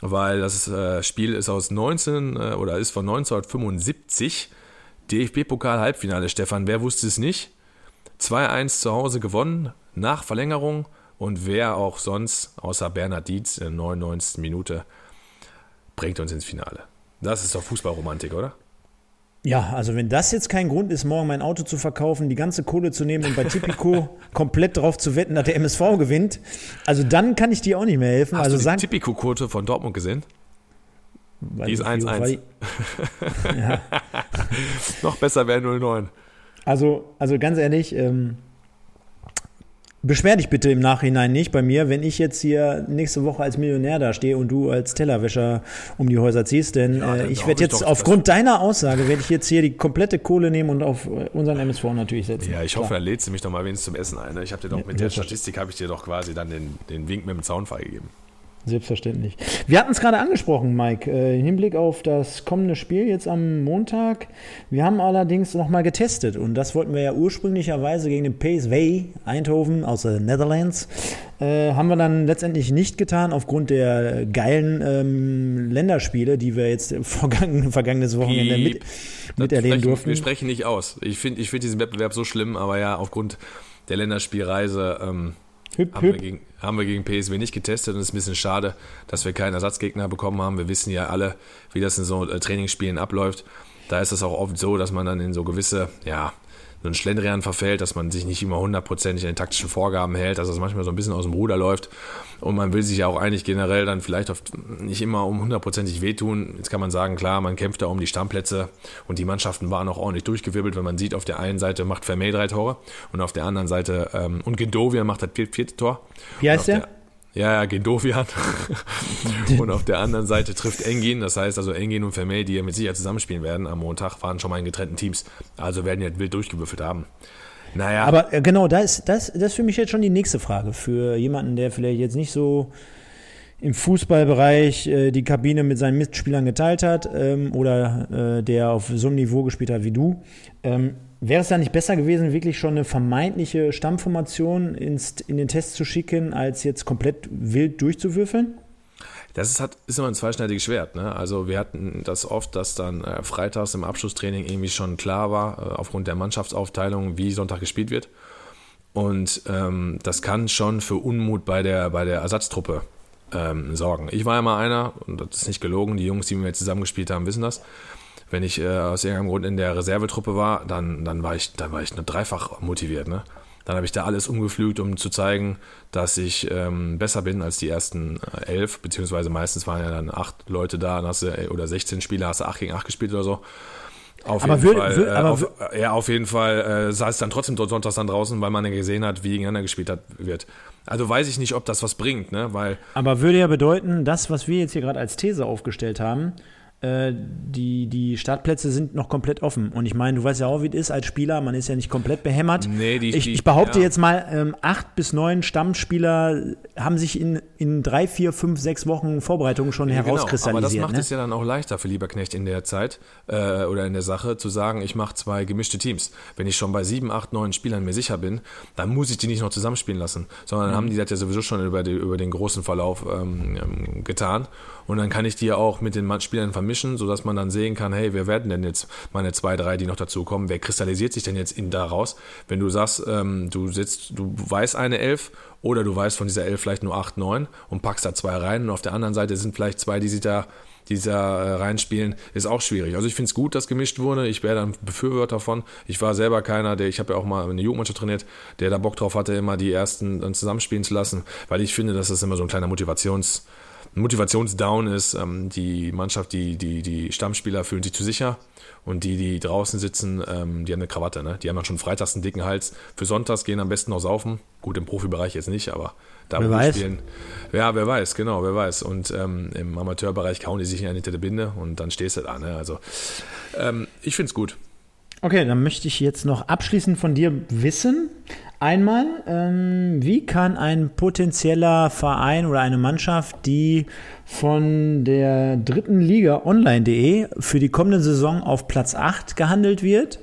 weil das äh, Spiel ist aus 19 äh, oder ist von 1975. DFB-Pokal-Halbfinale, Stefan, wer wusste es nicht? 2-1 zu Hause gewonnen, nach Verlängerung und wer auch sonst, außer Bernhard Dietz in der 99. Minute, bringt uns ins Finale. Das ist doch Fußballromantik, oder? Ja, also wenn das jetzt kein Grund ist, morgen mein Auto zu verkaufen, die ganze Kohle zu nehmen und bei Tipico komplett drauf zu wetten, dass der MSV gewinnt, also dann kann ich dir auch nicht mehr helfen. Hast also du die Tipico-Quote von Dortmund gesehen? Die ist 1-1. Ja. Noch besser wäre 0-9. Also, also ganz ehrlich, ähm, Beschwer dich bitte im Nachhinein nicht bei mir, wenn ich jetzt hier nächste Woche als Millionär da stehe und du als Tellerwäscher um die Häuser ziehst, denn Ja, äh, ich werde jetzt aufgrund deiner Aussage werde ich jetzt hier die komplette Kohle nehmen und auf äh, unseren MSV natürlich setzen. Ja, ich hoffe, Klar. dann lädst du mich doch mal wenigstens zum Essen ein. Ne? Ich habe dir doch Ja, mit der selbstverständlich. Statistik habe ich dir doch quasi dann den, den Wink mit dem Zaun freigegeben. Selbstverständlich. Wir hatten es gerade angesprochen, Mike, äh, im Hinblick auf das kommende Spiel jetzt am Montag. Wir haben allerdings nochmal getestet und das wollten wir ja ursprünglicherweise gegen den PSV Eindhoven aus den Netherlands. Äh, haben wir dann letztendlich nicht getan aufgrund der geilen ähm, Länderspiele, die wir jetzt vergangen, vergangenes Wochenende mit, miterleben sprechen, durften. Wir sprechen nicht aus. Ich finde ich find diesen Wettbewerb so schlimm, aber ja, aufgrund der Länderspielreise ähm, Hüp, haben, wir hüp. gegen, haben wir gegen PSW nicht getestet und es ist ein bisschen schade, dass wir keinen Ersatzgegner bekommen haben. Wir wissen ja alle, wie das in so äh, Trainingsspielen abläuft. Da ist es auch oft so, dass man dann in so gewisse, ja, so ein Schlendrian verfällt, dass man sich nicht immer hundertprozentig an den taktischen Vorgaben hält, dass das manchmal so ein bisschen aus dem Ruder läuft. Und man will sich ja auch eigentlich generell dann vielleicht oft nicht immer um hundertprozentig wehtun. Jetzt kann man sagen, klar, man kämpft da um die Stammplätze und die Mannschaften waren auch ordentlich durchgewirbelt, wenn man sieht, auf der einen Seite macht Vermey drei Tore und auf der anderen Seite, ähm, und Gendovian macht das vierte, Tor. Wie heißt auf der? Ja, ja, Gendovian. und auf der anderen Seite trifft Engin. Das heißt also Engin und Vermey, die ja mit Sicherheit zusammenspielen werden am Montag, waren schon mal in getrennten Teams. Also werden die wild durchgewürfelt haben. Naja, Aber äh, genau, da ist, das, das ist für mich jetzt schon die nächste Frage. Für jemanden, der vielleicht jetzt nicht so im Fußballbereich äh, die Kabine mit seinen Mitspielern geteilt hat ähm, oder äh, der auf so einem Niveau gespielt hat wie du. Ähm, Wäre es da nicht besser gewesen, wirklich schon eine vermeintliche Stammformation ins, in den Test zu schicken, als jetzt komplett wild durchzuwürfeln? Das ist, hat, ist immer ein zweischneidiges Schwert. Ne? Also wir hatten das oft, dass dann äh, freitags im Abschlusstraining irgendwie schon klar war, äh, aufgrund der Mannschaftsaufteilung, wie Sonntag gespielt wird. Und ähm, das kann schon für Unmut bei der, bei der Ersatztruppe ähm, sorgen. Ich war ja mal einer, und das ist nicht gelogen, die Jungs, die mit mir zusammengespielt haben, wissen das. Wenn ich äh, aus irgendeinem Grund in der Reservetruppe war, dann, dann war ich, dann war ich nur dreifach motiviert. Ne? Dann habe ich da alles umgepflügt, um zu zeigen, dass ich ähm, besser bin als die ersten äh, elf, beziehungsweise meistens waren ja dann acht Leute da, dann hast du, äh, oder 16 Spieler, hast du acht gegen acht gespielt oder so. Auf Aber jeden würde- Fall, würde- äh, aber auf, ja, auf jeden Fall äh, saß dann trotzdem dort sonntags dann draußen, weil man ja gesehen hat, wie gegeneinander gespielt hat, wird. Also weiß ich nicht, ob das was bringt, ne? Weil Aber würde ja bedeuten, das, was wir jetzt hier gerade als These aufgestellt haben, äh, die, die Startplätze sind noch komplett offen. Und ich meine, du weißt ja auch, wie es ist als Spieler, man ist ja nicht komplett behämmert. Nee, die- ich, die- ich behaupte ja. jetzt mal, ähm, acht bis neun Stammspieler haben sich in, in drei, vier, fünf, sechs Wochen Vorbereitung schon Genau, aber das herauskristallisiert. macht ne? es ja dann auch leichter für Lieberknecht in der Zeit äh, oder in der Sache zu sagen, ich mache zwei gemischte Teams. Wenn ich schon bei sieben, acht, neun Spielern mir sicher bin, dann muss ich die nicht noch zusammenspielen lassen, sondern Mhm. dann haben die das ja sowieso schon über, die, über den großen Verlauf ähm, ähm, getan. Und dann kann ich die ja auch mit den Spielern vermischen, sodass man dann sehen kann, hey, wer werden denn jetzt meine zwei, drei, die noch dazu kommen? Wer kristallisiert sich denn jetzt in daraus? Wenn du sagst, ähm, du sitzt, du weißt eine Elf oder du weißt von dieser Elf vielleicht nur acht, neun und packst da zwei rein und auf der anderen Seite sind vielleicht zwei, die sich da die sich da äh, reinspielen, ist auch schwierig. Also ich finde es gut, dass gemischt wurde. Ich wäre dann Befürworter von. Ich war selber keiner, der, ich habe ja auch mal eine Jugendmannschaft trainiert, der da Bock drauf hatte, immer die ersten dann zusammenspielen zu lassen, weil ich finde, dass das immer so ein kleiner Motivations, Motivationsdown ist. Ähm, die Mannschaft, die, die, die Stammspieler fühlen sich zu sicher und die, die draußen sitzen, ähm, die haben eine Krawatte. Ne? Die haben dann schon freitags einen dicken Hals. Für sonntags gehen am besten noch saufen. Gut, im Profibereich jetzt nicht, aber da Wer weiß. spielen. Ja, wer weiß, genau, wer weiß. Und ähm, im Amateurbereich kauen die sich ja hinter der Binde und dann stehst du da. Ne? Also ähm, ich finde es gut. Okay, dann möchte ich jetzt noch abschließend von dir wissen. Einmal, ähm, wie kann ein potenzieller Verein oder eine Mannschaft, die von der dritten Liga online.de für die kommende Saison auf Platz 8 gehandelt wird,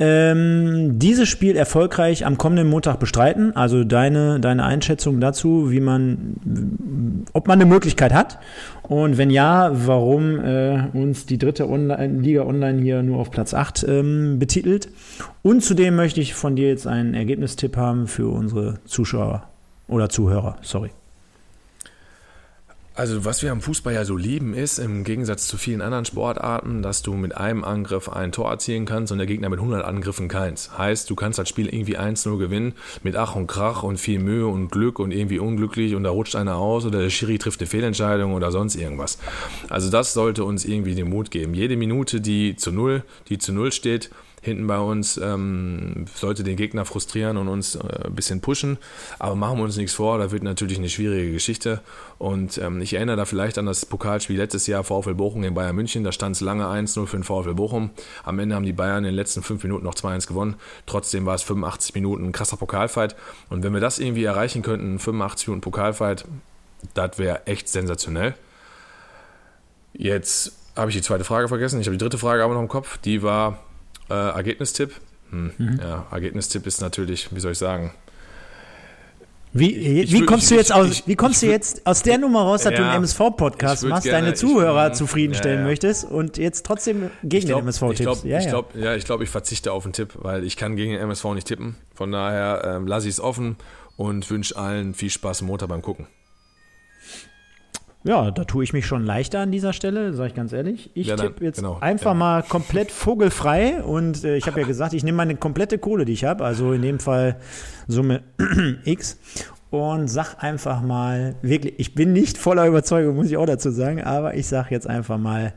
ähm, dieses Spiel erfolgreich am kommenden Montag bestreiten? Also deine, deine Einschätzung dazu, wie man, ob man eine Möglichkeit hat und wenn ja, warum äh, uns die dritte Online Liga Online hier nur auf Platz 8 ähm, betitelt. Und zudem möchte ich von dir jetzt einen Ergebnistipp haben für unsere Zuschauer oder Zuhörer. Sorry. Also was wir am Fußball ja so lieben, ist im Gegensatz zu vielen anderen Sportarten, dass du mit einem Angriff ein Tor erzielen kannst und der Gegner mit 100 Angriffen keins. Heißt, du kannst das Spiel irgendwie 1-0 gewinnen mit Ach und Krach und viel Mühe und Glück und irgendwie unglücklich und da rutscht einer aus oder der Schiri trifft eine Fehlentscheidung oder sonst irgendwas. Also das sollte uns irgendwie den Mut geben. Jede Minute, die zu Null, die zu Null steht, hinten bei uns, ähm, sollte den Gegner frustrieren und uns äh, ein bisschen pushen. Aber machen wir uns nichts vor, da wird natürlich eine schwierige Geschichte. Und ähm, ich erinnere da vielleicht an das Pokalspiel letztes Jahr VfL Bochum in Bayern München. Da stand es lange 1-0 für den VfL Bochum. Am Ende haben die Bayern in den letzten fünf Minuten noch 2-1 gewonnen. Trotzdem war es 85 Minuten ein krasser Pokalfight. Und wenn wir das irgendwie erreichen könnten, 85 Minuten Pokalfight, das wäre echt sensationell. Jetzt habe ich die zweite Frage vergessen. Ich habe die dritte Frage aber noch im Kopf. Die war äh, Ergebnistipp. Hm, mhm. Ja, Ergebnistipp ist natürlich, wie soll ich sagen, wie, ich, wie kommst ich, du jetzt aus, ich, wie kommst du jetzt aus der Nummer raus, dass ja, du einen MSV-Podcast machst, gerne, deine Zuhörer zufriedenstellen ja, ja. möchtest und jetzt trotzdem gegen glaub, den MSV tippst? Glaub, ja, ich glaube, ja, ich, glaub, ich verzichte auf einen Tipp, weil ich kann gegen den MSV nicht tippen. Von daher ähm, lasse ich es offen und wünsche allen viel Spaß am Montag beim Gucken. Ja, da tue ich mich schon leichter an dieser Stelle, sage ich ganz ehrlich. Ich ja, tippe jetzt genau, einfach ja. mal komplett vogelfrei und äh, ich habe ja gesagt, ich nehme meine komplette Kohle, die ich habe, also in dem Fall Summe X und sag einfach mal, wirklich, ich bin nicht voller Überzeugung, muss ich auch dazu sagen, aber ich sage jetzt einfach mal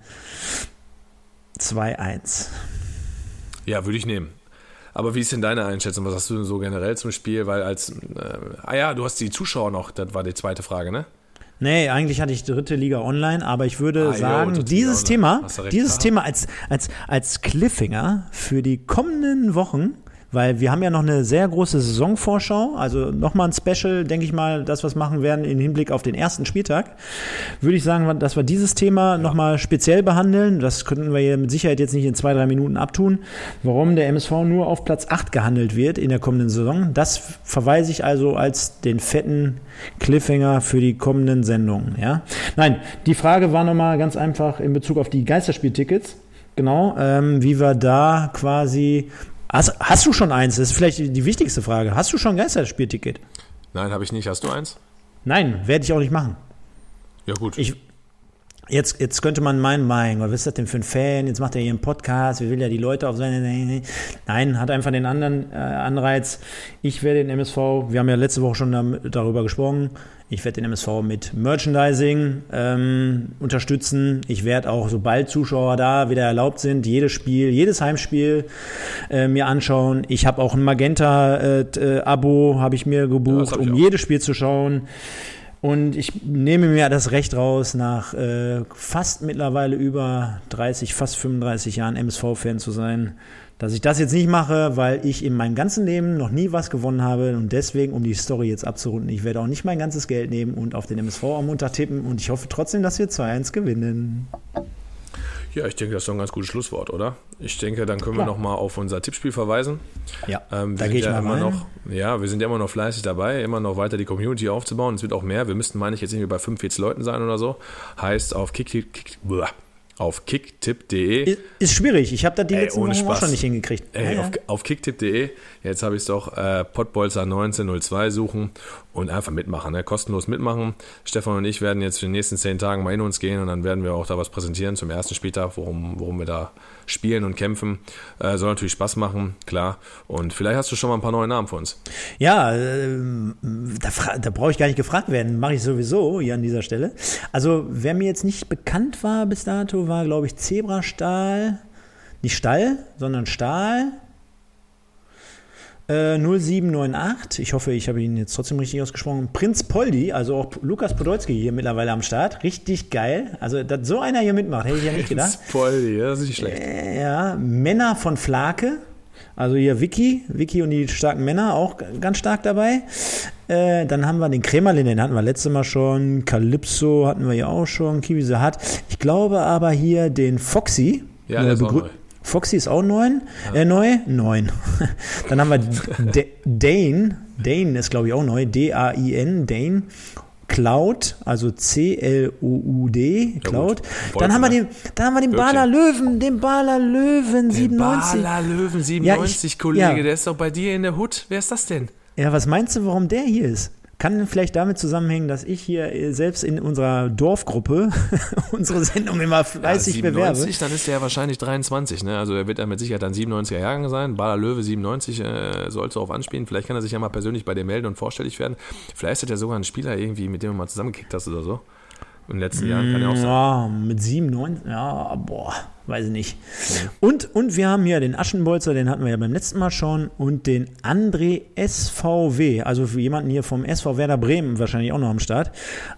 2-1. Ja, würde ich nehmen. Aber wie ist denn deine Einschätzung? Was hast du so generell zum Spiel? Weil als, äh, ah ja, du hast die Zuschauer noch, das war die zweite Frage, ne? Nee, eigentlich hatte ich dritte Liga online, aber ich würde ah, sagen, jo, dieses Thema, dieses Thema als, als, als Cliffhanger für die kommenden Wochen weil wir haben ja noch eine sehr große Saisonvorschau, also nochmal ein Special, denke ich mal, das was machen werden im Hinblick auf den ersten Spieltag. Würde ich sagen, dass wir dieses Thema ja. nochmal speziell behandeln. Das könnten wir hier mit Sicherheit jetzt nicht in zwei, drei Minuten abtun. Warum der MSV nur auf Platz 8 gehandelt wird in der kommenden Saison, das verweise ich also als den fetten Cliffhanger für die kommenden Sendungen. Ja? Nein, die Frage war nochmal ganz einfach in Bezug auf die Geisterspieltickets. Genau, ähm, wie wir da quasi Hast, hast du schon eins? Das ist vielleicht die wichtigste Frage. Hast du schon ein Geisterspielticket? Nein, habe ich nicht. Hast du eins? Nein, werde ich auch nicht machen. Ja, gut. Ich, Jetzt, jetzt könnte man meinen, mein Gott, was ist das denn für ein Fan? Jetzt macht er hier einen Podcast, wie will ja die Leute auf seine. Nein, hat einfach den anderen äh, Anreiz. Ich werde den MSV, wir haben ja letzte Woche schon darüber gesprochen, ich werde den MSV mit Merchandising ähm, unterstützen. Ich werde auch, sobald Zuschauer da wieder erlaubt sind, jedes Spiel, jedes Heimspiel äh, mir anschauen. Ich habe auch ein Magenta-Abo, äh, habe ich mir gebucht, ja, um jedes Spiel zu schauen. Und ich nehme mir das Recht raus, nach äh, fast mittlerweile über 30, fast 35 Jahren MSV-Fan zu sein, dass ich das jetzt nicht mache, weil ich in meinem ganzen Leben noch nie was gewonnen habe und deswegen, um die Story jetzt abzurunden, ich werde auch nicht mein ganzes Geld nehmen und auf den MSV am Montag tippen und ich hoffe trotzdem, dass wir 2-1 gewinnen. Ja, ich denke, das ist doch ein ganz gutes Schlusswort, oder? Ich denke, dann können Klar. wir nochmal auf unser Tippspiel verweisen. Ja, ähm, da gehe ich ja mal immer rein. noch, Ja, wir sind ja immer noch fleißig dabei, immer noch weiter die Community aufzubauen. Es wird auch mehr. Wir müssten, meine ich, jetzt irgendwie bei 45 Leuten sein oder so. Heißt, auf Kick, Kick, Kick auf kicktipp.de. Ist schwierig. Ich habe da die letzten Wochen auch schon nicht hingekriegt. Ey, ja, auf, auf kicktipp.de. Jetzt habe ich es doch äh, Pottbolzer 1902 suchen und einfach mitmachen. Ne? Kostenlos mitmachen. Stefan und ich werden jetzt in den nächsten zehn Tagen mal in uns gehen und dann werden wir auch da was präsentieren zum ersten Spieltag, worum, worum wir da spielen und kämpfen. Äh, soll natürlich Spaß machen, klar. Und vielleicht hast du schon mal ein paar neue Namen für uns. Ja, äh, da, da brauche ich gar nicht gefragt werden. Mache ich sowieso hier an dieser Stelle. Also, wer mir jetzt nicht bekannt war bis dato, war, glaube ich, Zebrastahl. Nicht Stall, sondern Stahl. 0798, äh, ich hoffe, ich habe ihn jetzt trotzdem richtig ausgesprochen. Prinz Poldi, also auch Lukas Podolski hier mittlerweile am Start. Richtig geil. Also, dass so einer hier mitmacht, hätte ich ja nicht gedacht. Prinz Poldi, das ist nicht schlecht. Äh, ja, Männer von Flake. Also hier Vicky, Vicky und die starken Männer auch ganz stark dabei. Äh, dann haben wir den Krämerlin, den hatten wir letztes Mal schon. Calypso hatten wir ja auch schon. Kiwi hat. Ich glaube aber hier den Foxy. Ja, der ist auch neu. Foxy ist auch neun, ja. äh, neu, neun. Dann haben wir Dane, Dane ist glaube ich auch neu, D-A-I-N, Dane. Cloud, also C-L-O-U-D, Cloud. Ja, dann haben wir den, dann haben wir den Baler Löwen, den Baler Löwen 97. Baler Löwen 97, ja, ich, Kollege, ja. der ist doch bei dir in der Hut. Wer ist das denn? Ja, was meinst du, warum der hier ist? Kann vielleicht damit zusammenhängen, dass ich hier äh, selbst in unserer Dorfgruppe unsere Sendung immer fleißig ja, 97, bewerbe. dann ist der ja wahrscheinlich 23, ne? Also er wird dann mit Sicherheit dann 97er Jahrgang sein. Bader Löwe 97 äh, sollte darauf anspielen. Vielleicht kann er sich ja mal persönlich bei dir melden und vorstellig werden. Vielleicht ist er ja sogar ein Spieler irgendwie, mit dem du mal zusammengekickt hast oder so. In den letzten Jahren, kann ja auch sein. Ja, mit 7, 9, ja, boah, weiß ich nicht. Und, und wir haben hier den Aschenbolzer, den hatten wir ja beim letzten Mal schon, und den André SVW, also für jemanden hier vom SV Werder Bremen wahrscheinlich auch noch am Start.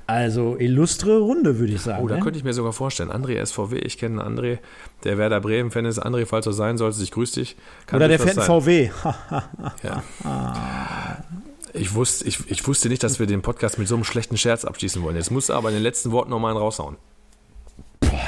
Also illustre Runde, würde ich sagen. Oh, da ne? könnte ich mir sogar vorstellen. André SVW, ich kenne André, der Werder Bremen-Fan ist. André, falls du sein solltest, ich grüße dich. Kann Oder der einen VW. Ja. Ich wusste, ich, ich wusste nicht, dass wir den Podcast mit so einem schlechten Scherz abschließen wollen. Jetzt musst du aber in den letzten Worten nochmal einen raushauen.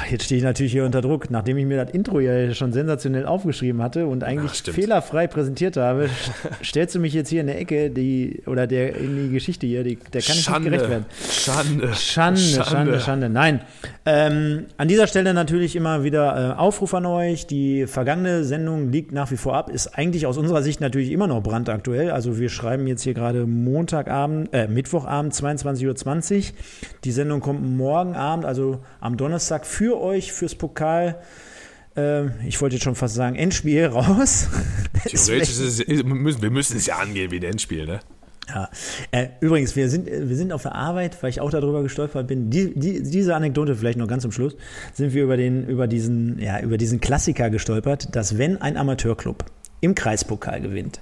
Jetzt stehe ich natürlich hier unter Druck, nachdem ich mir das Intro ja schon sensationell aufgeschrieben hatte und eigentlich Ach, fehlerfrei präsentiert habe, stellst du mich jetzt hier in der Ecke, die oder der in die Geschichte hier, die, der kann ich nicht gerecht werden. Schande. Schande, Schande, Schande. Nein. Ähm, an dieser Stelle natürlich immer wieder äh, Aufruf an euch. Die vergangene Sendung liegt nach wie vor ab, ist eigentlich aus unserer Sicht natürlich immer noch brandaktuell. Also wir schreiben jetzt hier gerade Montagabend, äh, Mittwochabend 22.20 Uhr. Die Sendung kommt morgen Abend, also am Donnerstag für euch, fürs Pokal. äh, Ich wollte jetzt schon fast sagen, Endspiel raus. Theoretisch ist müssen wir müssen es ja angehen wie ein Endspiel, ne? Ja. Äh, übrigens, wir sind, äh, wir sind auf der Arbeit, weil ich auch darüber gestolpert bin. Die, die, diese Anekdote vielleicht noch ganz zum Schluss, sind wir über, den, über, diesen, ja, über diesen Klassiker gestolpert, dass wenn ein Amateurclub im Kreispokal gewinnt,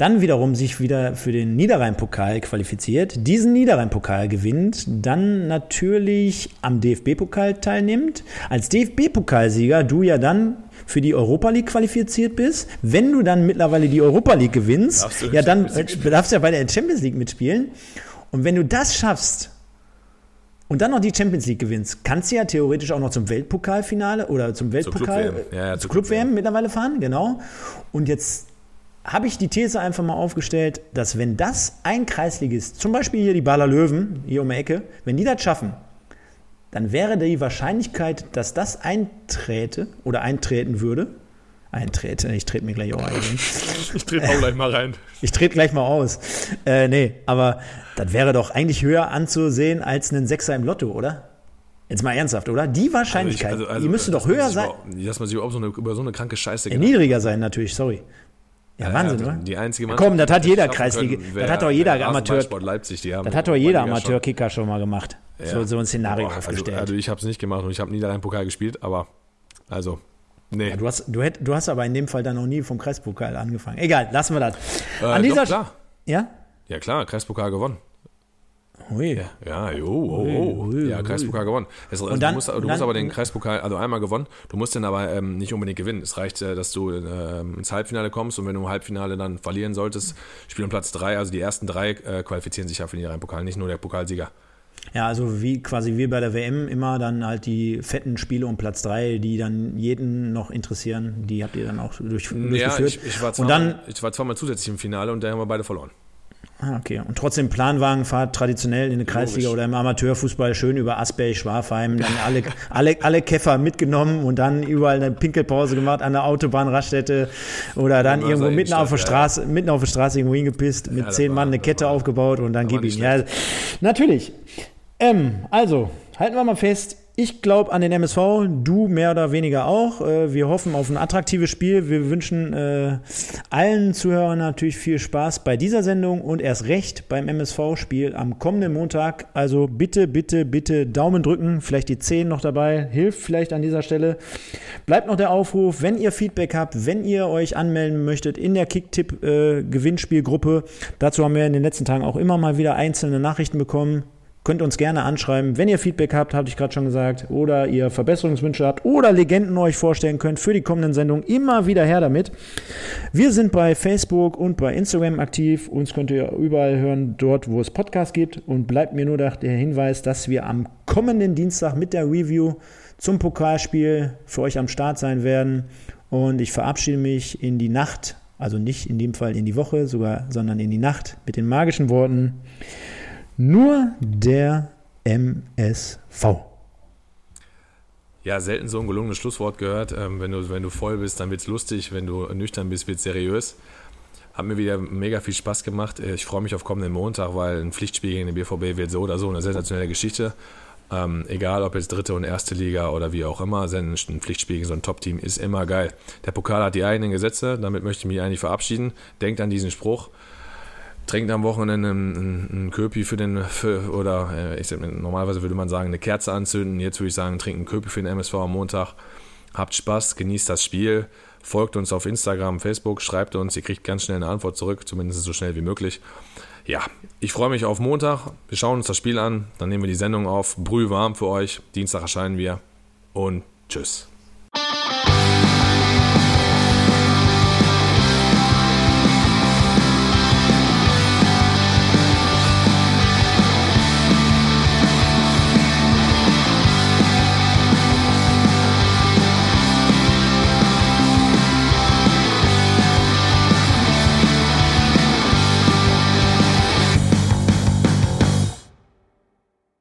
dann wiederum sich wieder für den Niederrhein-Pokal qualifiziert, diesen Niederrhein-Pokal gewinnt, dann natürlich am DFB-Pokal teilnimmt, als DFB-Pokalsieger du ja dann für die Europa League qualifiziert bist. Wenn du dann mittlerweile die Europa League gewinnst, ja dann äh, darfst du ja bei der Champions League mitspielen. Und wenn du das schaffst und dann noch die Champions League gewinnst, kannst du ja theoretisch auch noch zum Weltpokalfinale oder zum Weltpokal, Club-WM. Ja, ja, zur zur Club-WM mittlerweile fahren, genau. Und jetzt habe ich die These einfach mal aufgestellt, dass wenn das ein Kreisligist, zum Beispiel hier die Baller Löwen, hier um die Ecke, wenn die das schaffen, dann wäre die Wahrscheinlichkeit, dass das einträte oder eintreten würde, eintrete, ich trete mir gleich auch ein. Ich trete auch gleich mal rein. Ich trete gleich mal aus. Äh, nee, aber das wäre doch eigentlich höher anzusehen als einen Sechser im Lotto, oder? Jetzt mal ernsthaft, oder? Die Wahrscheinlichkeit, die müsste doch höher sein, Dass man sich überhaupt so eine, über so eine kranke Scheiße äh, niedriger sein natürlich, sorry. Ja, Wahnsinn, ja, oder? Die einzige Mannschaft, komm, das hat jeder Kreisliga- können, das hat doch jeder Amateur- Leipzig, die haben Das hat doch jeder Oberliga schon. Amateurkicker schon mal gemacht. So, Ja. so ein Szenario Boah, aufgestellt. Also, also ich habe es nicht gemacht und ich habe nie einen Pokal gespielt, aber also, nee. ja, du, hast, du, hätt, du hast aber in dem Fall dann noch nie vom Kreispokal angefangen. Egal, lassen wir das. Äh, An dieser doch, klar. Ja? Ja klar, Kreispokal gewonnen. Ui. Ja, jo, oh, oh. Ja, Kreispokal gewonnen. Es, also, dann- du musst, du und musst dann- aber den Kreispokal, also einmal gewonnen, du musst den aber ähm, nicht unbedingt gewinnen. Es reicht, äh, dass du ähm, ins Halbfinale kommst und wenn du im Halbfinale dann verlieren solltest, spielen um Platz drei, also die ersten drei äh, qualifizieren sich ja für den Rhein-Pokal, nicht nur der Pokalsieger. Ja, also wie quasi wie bei der WM immer dann halt die fetten Spiele um Platz 3, die dann jeden noch interessieren, die habt ihr dann auch durch, Ja, durchgeführt. ich, ich, war und zweimal, dann, ich war zweimal zusätzlich im Finale und da haben wir beide verloren. Ah, okay. Und trotzdem Planwagenfahrt traditionell in der Kreisliga Logisch. oder im Amateurfußball schön über Asberg, Schwafheim, dann alle, alle, alle Käfer mitgenommen und dann überall eine Pinkelpause gemacht an der Autobahnraststätte oder dann Ja, irgendwo mitten auf der Innenstadt, ja, Straße, mitten auf der Straße irgendwo hingepisst, mit das zehn Mann eine Kette war- aufgebaut und dann gib ihm. nicht Ja, natürlich. Ähm, also, halten wir mal fest. Ich glaube an den MSV, du mehr oder weniger auch. Äh, Wir hoffen auf ein attraktives Spiel. Wir wünschen äh, allen Zuhörern natürlich viel Spaß bei dieser Sendung und erst recht beim MSV-Spiel am kommenden Montag. Also bitte, bitte, bitte Daumen drücken, vielleicht die 10 noch dabei, hilft vielleicht an dieser Stelle. Bleibt noch der Aufruf, wenn ihr Feedback habt, wenn ihr euch anmelden möchtet in der Kicktipp-Gewinnspielgruppe. Dazu haben wir in den letzten Tagen auch immer mal wieder einzelne Nachrichten bekommen. Könnt uns gerne anschreiben, wenn ihr Feedback habt, habe ich gerade schon gesagt, oder ihr Verbesserungswünsche habt oder Legenden euch vorstellen könnt für die kommenden Sendungen, immer wieder her damit. Wir sind bei Facebook und bei Instagram aktiv. Uns könnt ihr überall hören, dort, wo es Podcasts gibt. Und bleibt mir nur der Hinweis, dass wir am kommenden Dienstag mit der Review zum Pokalspiel für euch am Start sein werden. Und ich verabschiede mich in die Nacht, also nicht in dem Fall in die Woche, sogar, sondern in die Nacht mit den magischen Worten. Nur der MSV. Ja, selten so ein gelungenes Schlusswort gehört. Ähm, wenn, du, wenn du voll bist, dann wird's lustig. Wenn du nüchtern bist, wird's seriös. Hat mir wieder mega viel Spaß gemacht. Äh, Ich freue mich auf kommenden Montag, weil ein Pflichtspiel gegen den BVB wird so oder so eine sensationelle Geschichte. Ähm, egal, ob jetzt dritte und erste Liga oder wie auch immer, ein Pflichtspiel gegen so ein Top-Team ist immer geil. Der Pokal hat die eigenen Gesetze, damit möchte ich mich eigentlich verabschieden. Denkt an diesen Spruch. Trinkt am Wochenende einen, Köpi für den, für, oder äh, ich sag, normalerweise würde man sagen, eine Kerze anzünden. Jetzt würde ich sagen, trinkt einen Köpi für den MSV am Montag. Habt Spaß, genießt das Spiel, folgt uns auf Instagram, Facebook, schreibt uns, ihr kriegt ganz schnell eine Antwort zurück, zumindest so schnell wie möglich. Ja, ich freue mich auf Montag. Wir schauen uns das Spiel an, dann nehmen wir die Sendung auf. Brühwarm für euch. Dienstag erscheinen wir und tschüss.